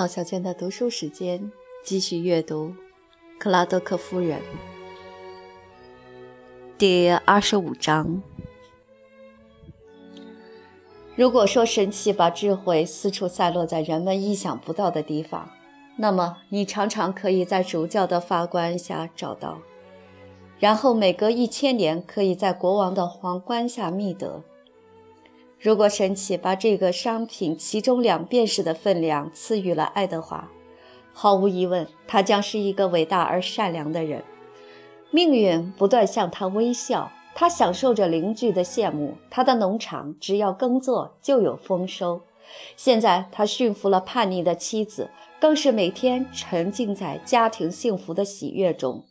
毛小娟的读书时间，继续阅读《克拉德克夫人》第二十五章。如果说神奇把智慧四处散落在人们意想不到的地方，那么你常常可以在主教的法官下找到，然后每隔一千年可以在国王的皇冠下觅得。如果神奇把这个商品其中两便士的分量赐予了爱德华，毫无疑问，他将是一个伟大而善良的人。命运不断向他微笑，他享受着邻居的羡慕。他的农场只要耕作就有丰收。现在他驯服了叛逆的妻子，更是每天沉浸在家庭幸福的喜悦中。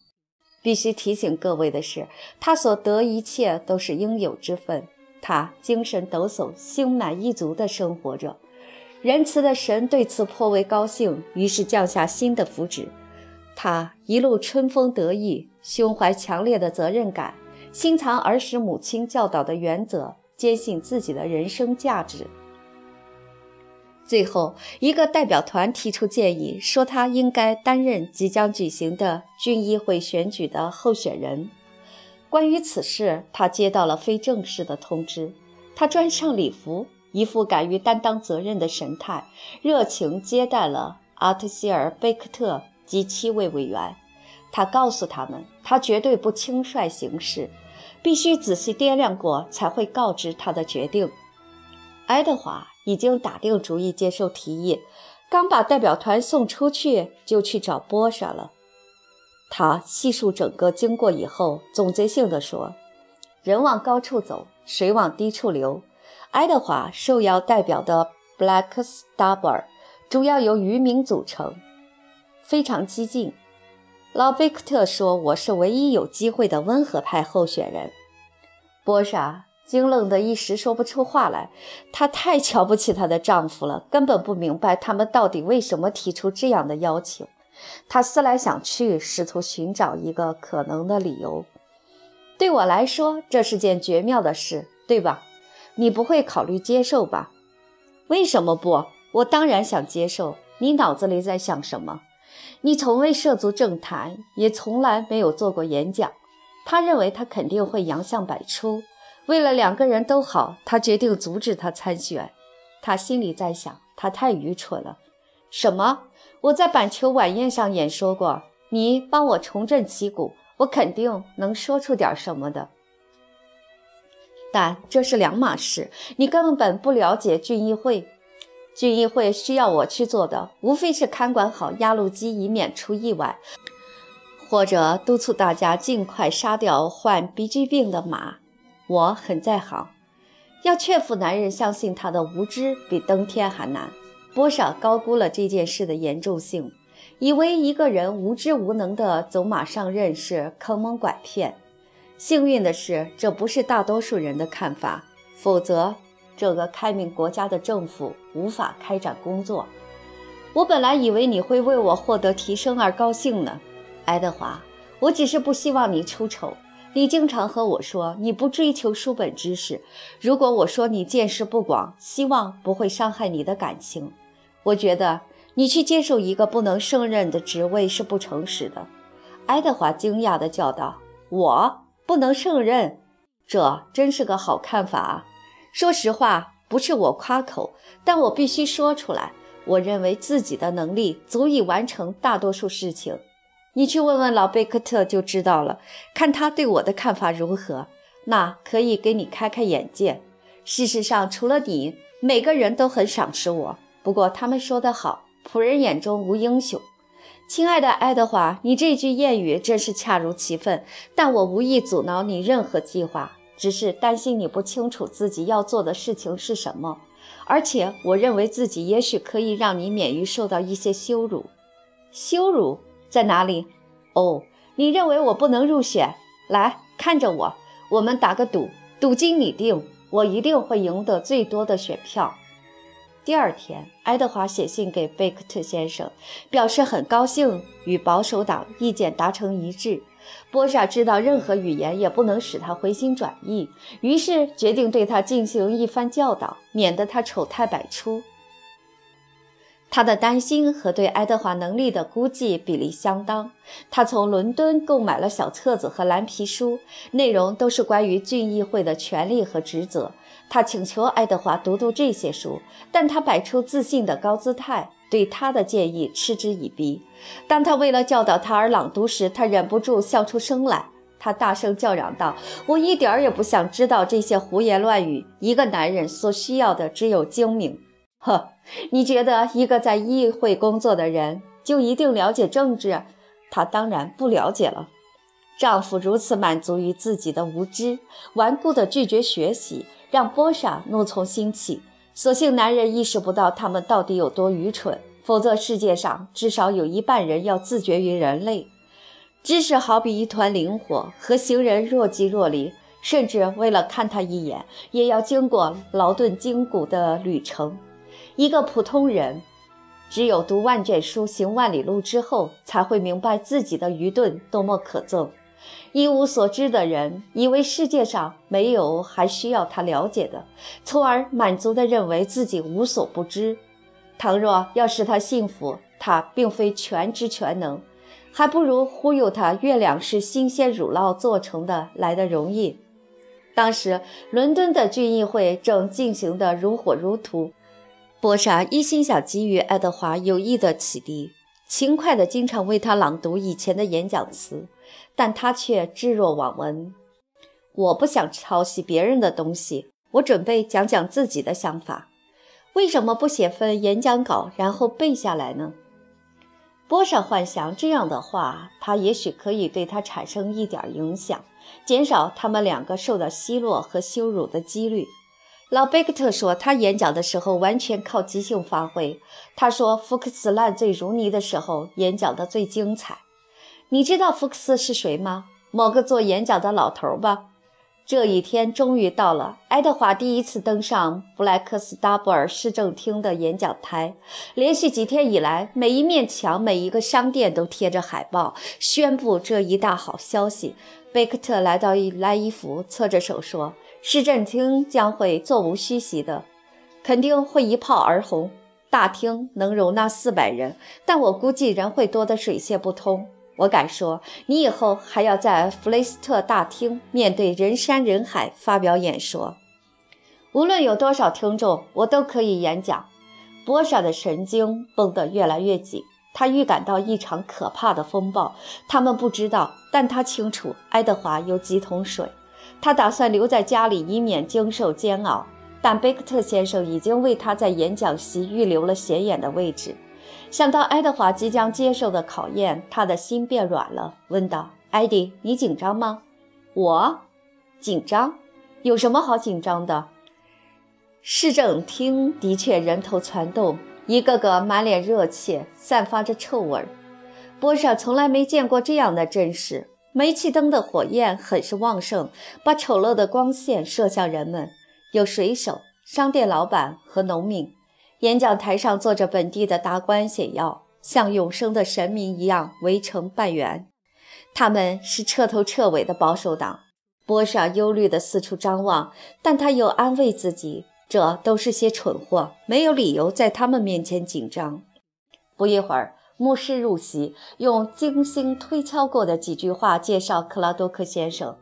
必须提醒各位的是，他所得一切都是应有之分。他精神抖擞、心满意足地生活着，仁慈的神对此颇为高兴，于是降下新的福祉。他一路春风得意，胸怀强烈的责任感，心藏儿时母亲教导的原则，坚信自己的人生价值。最后，一个代表团提出建议，说他应该担任即将举行的军议会选举的候选人。关于此事，他接到了非正式的通知。他穿上礼服，一副敢于担当责任的神态，热情接待了阿特希尔·贝克特及七位委员。他告诉他们，他绝对不轻率行事，必须仔细掂量过才会告知他的决定。爱德华已经打定主意接受提议，刚把代表团送出去，就去找波莎了。他细数整个经过以后，总结性地说：“人往高处走，水往低处流。爱德华受邀代表的 Black Stabber 主要由渔民组成，非常激进。老贝克特说我是唯一有机会的温和派候选人。”波莎惊愣的一时说不出话来。她太瞧不起她的丈夫了，根本不明白他们到底为什么提出这样的要求。他思来想去，试图寻找一个可能的理由。对我来说，这是件绝妙的事，对吧？你不会考虑接受吧？为什么不？我当然想接受。你脑子里在想什么？你从未涉足政坛，也从来没有做过演讲。他认为他肯定会洋相百出。为了两个人都好，他决定阻止他参选。他心里在想，他太愚蠢了。什么？我在板球晚宴上演说过，你帮我重振旗鼓，我肯定能说出点什么的。但这是两码事，你根本不了解军议会。军议会需要我去做的，无非是看管好压路机，以免出意外，或者督促大家尽快杀掉患 BG 病的马。我很在行，要劝服男人相信他的无知，比登天还难。波莎高估了这件事的严重性，以为一个人无知无能的走马上任是坑蒙拐骗。幸运的是，这不是大多数人的看法，否则这个开明国家的政府无法开展工作。我本来以为你会为我获得提升而高兴呢，爱德华。我只是不希望你出丑。你经常和我说你不追求书本知识。如果我说你见识不广，希望不会伤害你的感情。我觉得你去接受一个不能胜任的职位是不诚实的。”爱德华惊讶地叫道，“我不能胜任？这真是个好看法啊！说实话，不是我夸口，但我必须说出来。我认为自己的能力足以完成大多数事情。你去问问老贝克特就知道了，看他对我的看法如何。那可以给你开开眼界。事实上，除了你，每个人都很赏识我。”不过他们说得好，仆人眼中无英雄。亲爱的爱德华，你这句谚语真是恰如其分。但我无意阻挠你任何计划，只是担心你不清楚自己要做的事情是什么。而且我认为自己也许可以让你免于受到一些羞辱。羞辱在哪里？哦，你认为我不能入选？来看着我，我们打个赌，赌金你定，我一定会赢得最多的选票。第二天，爱德华写信给贝克特先生，表示很高兴与保守党意见达成一致。波莎知道任何语言也不能使他回心转意，于是决定对他进行一番教导，免得他丑态百出。他的担心和对爱德华能力的估计比例相当。他从伦敦购买了小册子和蓝皮书，内容都是关于郡议会的权利和职责。他请求爱德华读读这些书，但他摆出自信的高姿态，对他的建议嗤之以鼻。当他为了教导他而朗读时，他忍不住笑出声来。他大声叫嚷道：“我一点儿也不想知道这些胡言乱语。一个男人所需要的只有精明。”呵，你觉得一个在议会工作的人就一定了解政治？他当然不了解了。丈夫如此满足于自己的无知，顽固地拒绝学习，让波莎怒从心起。所幸男人意识不到他们到底有多愚蠢，否则世界上至少有一半人要自绝于人类。知识好比一团灵火，和行人若即若离，甚至为了看他一眼，也要经过劳顿筋骨的旅程。一个普通人，只有读万卷书、行万里路之后，才会明白自己的愚钝多么可憎。一无所知的人，以为世界上没有还需要他了解的，从而满足地认为自己无所不知。倘若要使他信服，他并非全知全能，还不如忽悠他月亮是新鲜乳酪做成的来得容易。当时，伦敦的郡议会正进行得如火如荼。波莎一心想给予爱德华有益的启迪，勤快地经常为他朗读以前的演讲词，但他却置若罔闻。我不想抄袭别人的东西，我准备讲讲自己的想法。为什么不写份演讲稿，然后背下来呢？波莎幻想这样的话，他也许可以对他产生一点影响，减少他们两个受到奚落和羞辱的几率。老贝克特说，他演讲的时候完全靠即兴发挥。他说，福克斯烂醉如泥的时候演讲的最精彩。你知道福克斯是谁吗？某个做演讲的老头吧。这一天终于到了。爱德华第一次登上布莱克斯达布尔市政厅的演讲台。连续几天以来，每一面墙、每一个商店都贴着海报，宣布这一大好消息。贝克特来到莱伊福，侧着手说。市政厅将会座无虚席的，肯定会一炮而红。大厅能容纳四百人，但我估计人会多得水泄不通。我敢说，你以后还要在弗雷斯特大厅面对人山人海发表演说。无论有多少听众，我都可以演讲。波莎的神经绷得越来越紧，他预感到一场可怕的风暴。他们不知道，但他清楚，爱德华有几桶水。他打算留在家里，以免经受煎熬。但贝克特先生已经为他在演讲席预留了显眼的位置。想到爱德华即将接受的考验，他的心变软了，问道：“艾迪，你紧张吗？”“我紧张？有什么好紧张的？”市政厅的确人头攒动，一个个满脸热切，散发着臭味儿。波莎从来没见过这样的阵势。煤气灯的火焰很是旺盛，把丑陋的光线射向人们。有水手、商店老板和农民。演讲台上坐着本地的达官显要，像永生的神明一样围成半圆。他们是彻头彻尾的保守党。波莎忧虑地四处张望，但他又安慰自己，这都是些蠢货，没有理由在他们面前紧张。不一会儿。牧师入席，用精心推敲过的几句话介绍克拉多克先生。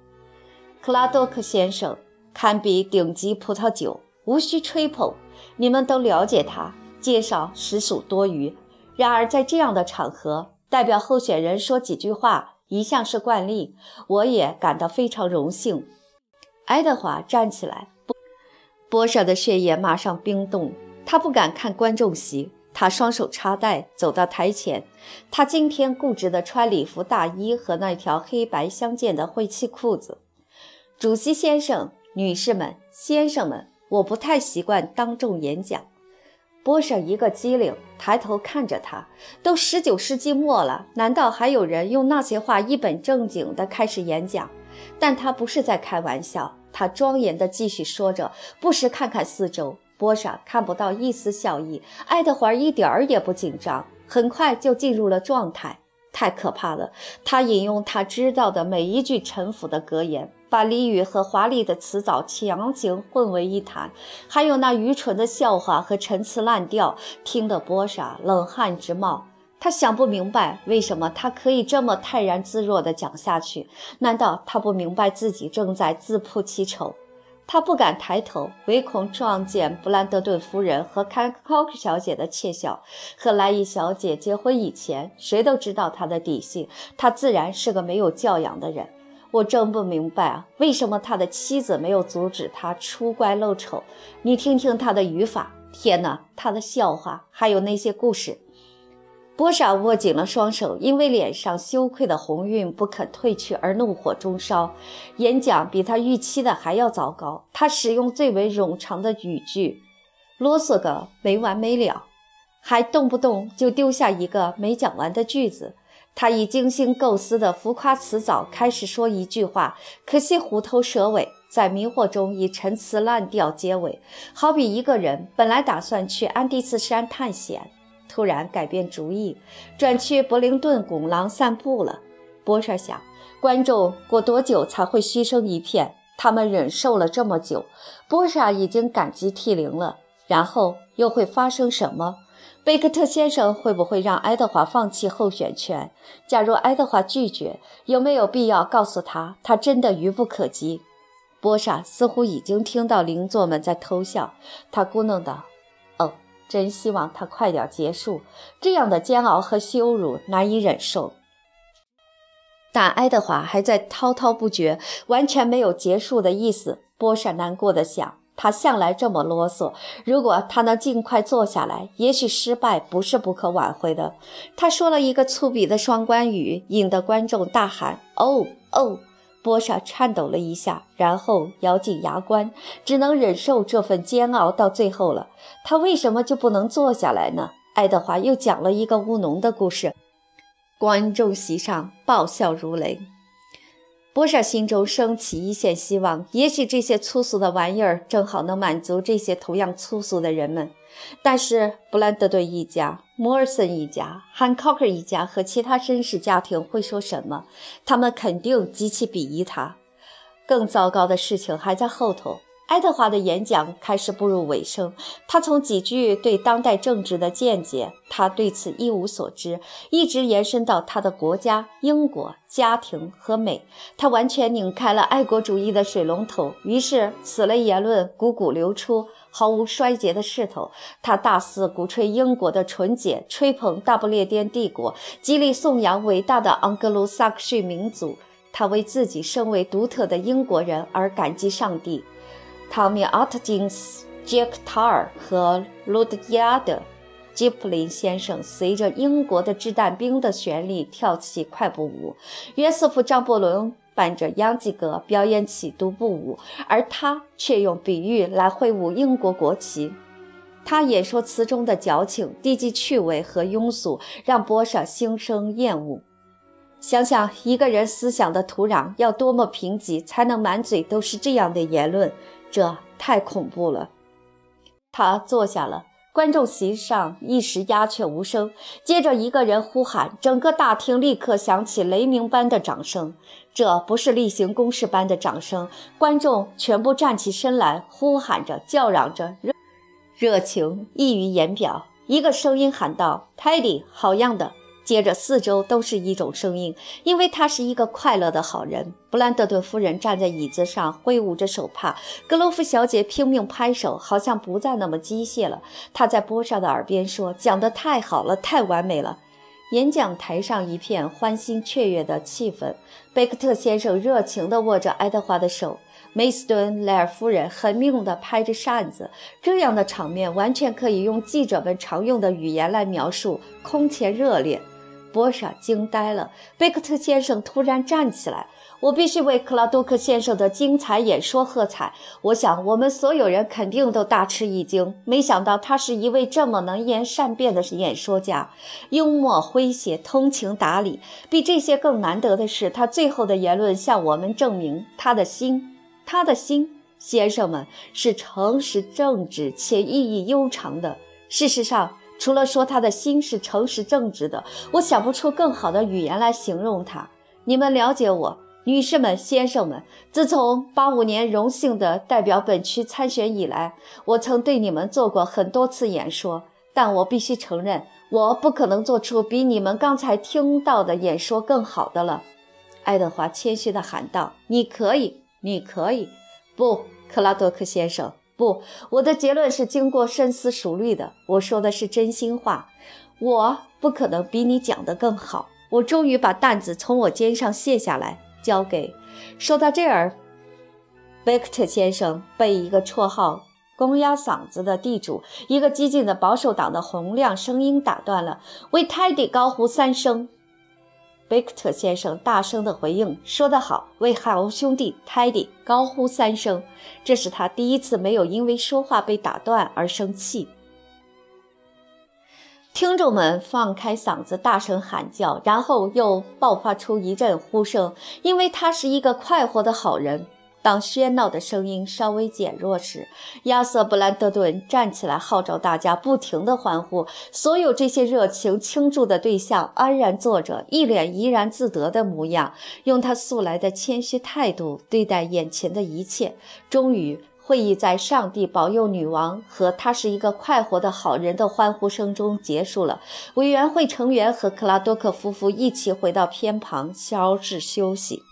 克拉多克先生堪比顶级葡萄酒，无需吹捧，你们都了解他。介绍实属多余。然而在这样的场合，代表候选人说几句话一向是惯例，我也感到非常荣幸。爱德华站起来，波莎的血液马上冰冻，他不敢看观众席。他双手插袋走到台前，他今天固执地穿礼服大衣和那条黑白相间的晦气裤子。主席先生、女士们、先生们，我不太习惯当众演讲。波莎一个机灵，抬头看着他。都十九世纪末了，难道还有人用那些话一本正经地开始演讲？但他不是在开玩笑。他庄严地继续说着，不时看看四周。波莎看不到一丝笑意，爱德华一点儿也不紧张，很快就进入了状态。太可怕了！他引用他知道的每一句陈腐的格言，把俚语和华丽的词藻强行混为一谈，还有那愚蠢的笑话和陈词滥调，听得波莎冷汗直冒。他想不明白为什么他可以这么泰然自若地讲下去？难道他不明白自己正在自曝其丑？他不敢抬头，唯恐撞见布兰德顿夫人和凯考克小姐的窃笑。和莱伊小姐结婚以前，谁都知道他的底细，他自然是个没有教养的人。我真不明白啊，为什么他的妻子没有阻止他出乖露丑？你听听他的语法，天哪，他的笑话，还有那些故事。波莎握紧了双手，因为脸上羞愧的红晕不肯褪去而怒火中烧。演讲比他预期的还要糟糕，他使用最为冗长的语句，啰嗦个没完没了，还动不动就丢下一个没讲完的句子。他以精心构思的浮夸辞藻开始说一句话，可惜虎头蛇尾，在迷惑中以陈词滥调结尾，好比一个人本来打算去安第斯山探险。突然改变主意，转去柏林顿拱廊散步了。波莎想，观众过多久才会嘘声一片？他们忍受了这么久，波莎已经感激涕零了。然后又会发生什么？贝克特先生会不会让爱德华放弃候选权？假如爱德华拒绝，有没有必要告诉他，他真的愚不可及？波莎似乎已经听到邻座们在偷笑，他咕哝道。真希望它快点结束，这样的煎熬和羞辱难以忍受。但爱德华还在滔滔不绝，完全没有结束的意思。波莎难过的想，他向来这么啰嗦，如果他能尽快坐下来，也许失败不是不可挽回的。他说了一个粗鄙的双关语，引得观众大喊：“哦哦！”波莎颤抖了一下，然后咬紧牙关，只能忍受这份煎熬到最后了。他为什么就不能坐下来呢？爱德华又讲了一个务农的故事，观众席上爆笑如雷。波莎心中升起一线希望，也许这些粗俗的玩意儿正好能满足这些同样粗俗的人们。但是布兰德顿一家、摩尔森一家、汉考克一家和其他绅士家庭会说什么？他们肯定极其鄙夷他。更糟糕的事情还在后头。爱德华的演讲开始步入尾声，他从几句对当代政治的见解，他对此一无所知，一直延伸到他的国家——英国、家庭和美。他完全拧开了爱国主义的水龙头，于是此类言论汩汩流出。毫无衰竭的势头，他大肆鼓吹英国的纯洁，吹捧大不列颠帝国，极力颂扬伟大的盎格鲁撒克逊民族。他为自己身为独特的英国人而感激上帝。汤米·阿特金斯、杰克·塔尔和路德亚德·吉普林先生随着英国的掷弹兵的旋律跳起快步舞。约瑟夫·张伯伦。伴着央吉格表演起独步舞，而他却用比喻来挥舞英国国旗。他演说词中的矫情、低级趣味和庸俗，让波莎心生厌恶。想想一个人思想的土壤要多么贫瘠，才能满嘴都是这样的言论，这太恐怖了。他坐下了。观众席上一时鸦雀无声，接着一个人呼喊，整个大厅立刻响起雷鸣般的掌声。这不是例行公事般的掌声，观众全部站起身来，呼喊着、叫嚷着，热热情溢于言表。一个声音喊道：“泰迪，好样的！”接着，四周都是一种声音，因为他是一个快乐的好人。布兰德顿夫人站在椅子上，挥舞着手帕；格罗夫小姐拼命拍手，好像不再那么机械了。她在波莎的耳边说：“讲得太好了，太完美了。”演讲台上一片欢欣雀跃的气氛。贝克特先生热情地握着爱德华的手，梅斯顿·莱尔夫人狠命地拍着扇子。这样的场面完全可以用记者们常用的语言来描述：空前热烈。波莎惊呆了。贝克特先生突然站起来：“我必须为克拉多克先生的精彩演说喝彩。我想，我们所有人肯定都大吃一惊。没想到他是一位这么能言善辩的演说家，幽默诙谐，通情达理。比这些更难得的是，他最后的言论向我们证明，他的心，他的心，先生们，是诚实正直且意义悠长的。事实上。”除了说他的心是诚实正直的，我想不出更好的语言来形容他。你们了解我，女士们、先生们，自从八五年荣幸的代表本区参选以来，我曾对你们做过很多次演说，但我必须承认，我不可能做出比你们刚才听到的演说更好的了。”爱德华谦虚地喊道：“你可以，你可以。”不，克拉多克先生，不，我的结论是经过深思熟虑的，我说的是真心话。我不可能比你讲得更好。我终于把担子从我肩上卸下来。交给。说到这儿，贝克特先生被一个绰号“公鸭嗓子”的地主，一个激进的保守党的洪亮声音打断了，为泰迪高呼三声。贝克特先生大声地回应：“说得好，为海鸥兄弟泰迪高呼三声。”这是他第一次没有因为说话被打断而生气。听众们放开嗓子大声喊叫，然后又爆发出一阵呼声，因为他是一个快活的好人。当喧闹的声音稍微减弱时，亚瑟·布兰德顿站起来，号召大家不停地欢呼。所有这些热情倾注的对象安然坐着，一脸怡然自得的模样，用他素来的谦虚态度对待眼前的一切。终于。会议在上帝保佑女王和他是一个快活的好人的欢呼声中结束了。委员会成员和克拉多克夫妇一起回到偏旁，消置休息。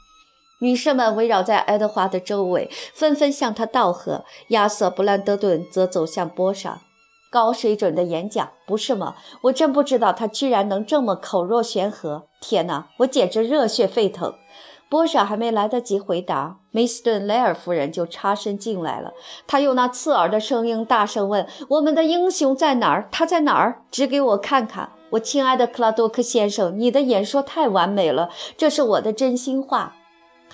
女士们围绕在爱德华的周围，纷纷向他道贺。亚瑟·布兰德顿则走向波莎，高水准的演讲，不是吗？我真不知道他居然能这么口若悬河。天哪，我简直热血沸腾！波莎还没来得及回答，梅斯顿·雷尔夫人就插身进来了。她用那刺耳的声音大声问：“我们的英雄在哪儿？他在哪儿？指给我看看！”我亲爱的克拉多克先生，你的演说太完美了，这是我的真心话。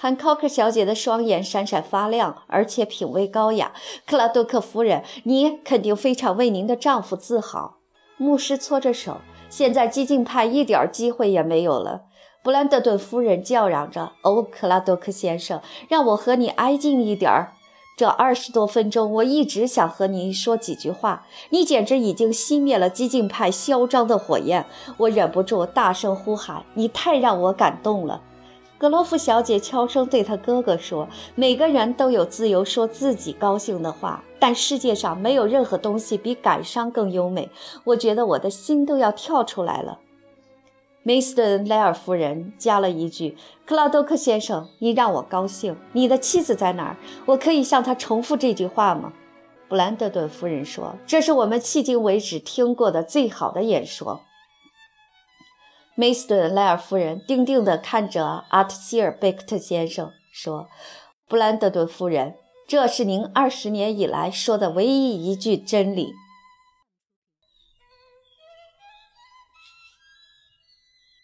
汉考克小姐的双眼闪闪发亮，而且品味高雅。克拉多克夫人，你肯定非常为您的丈夫自豪。牧师搓着手，现在激进派一点机会也没有了。布兰德顿夫人叫嚷着：“哦，克拉多克先生，让我和你挨近一点儿。这二十多分钟，我一直想和您说几句话。你简直已经熄灭了激进派嚣张的火焰。”我忍不住大声呼喊：“你太让我感动了！”格罗夫小姐悄声对她哥哥说：“每个人都有自由说自己高兴的话，但世界上没有任何东西比感伤更优美。我觉得我的心都要跳出来了。”梅斯顿·莱尔夫人加了一句：“克拉多克先生，你让我高兴。你的妻子在哪儿？我可以向她重复这句话吗？”布兰德顿夫人说：“这是我们迄今为止听过的最好的演说。”梅斯顿·莱尔夫人定定地看着阿特希尔·贝克特先生说：“布兰德顿夫人，这是您二十年以来说的唯一一句真理。”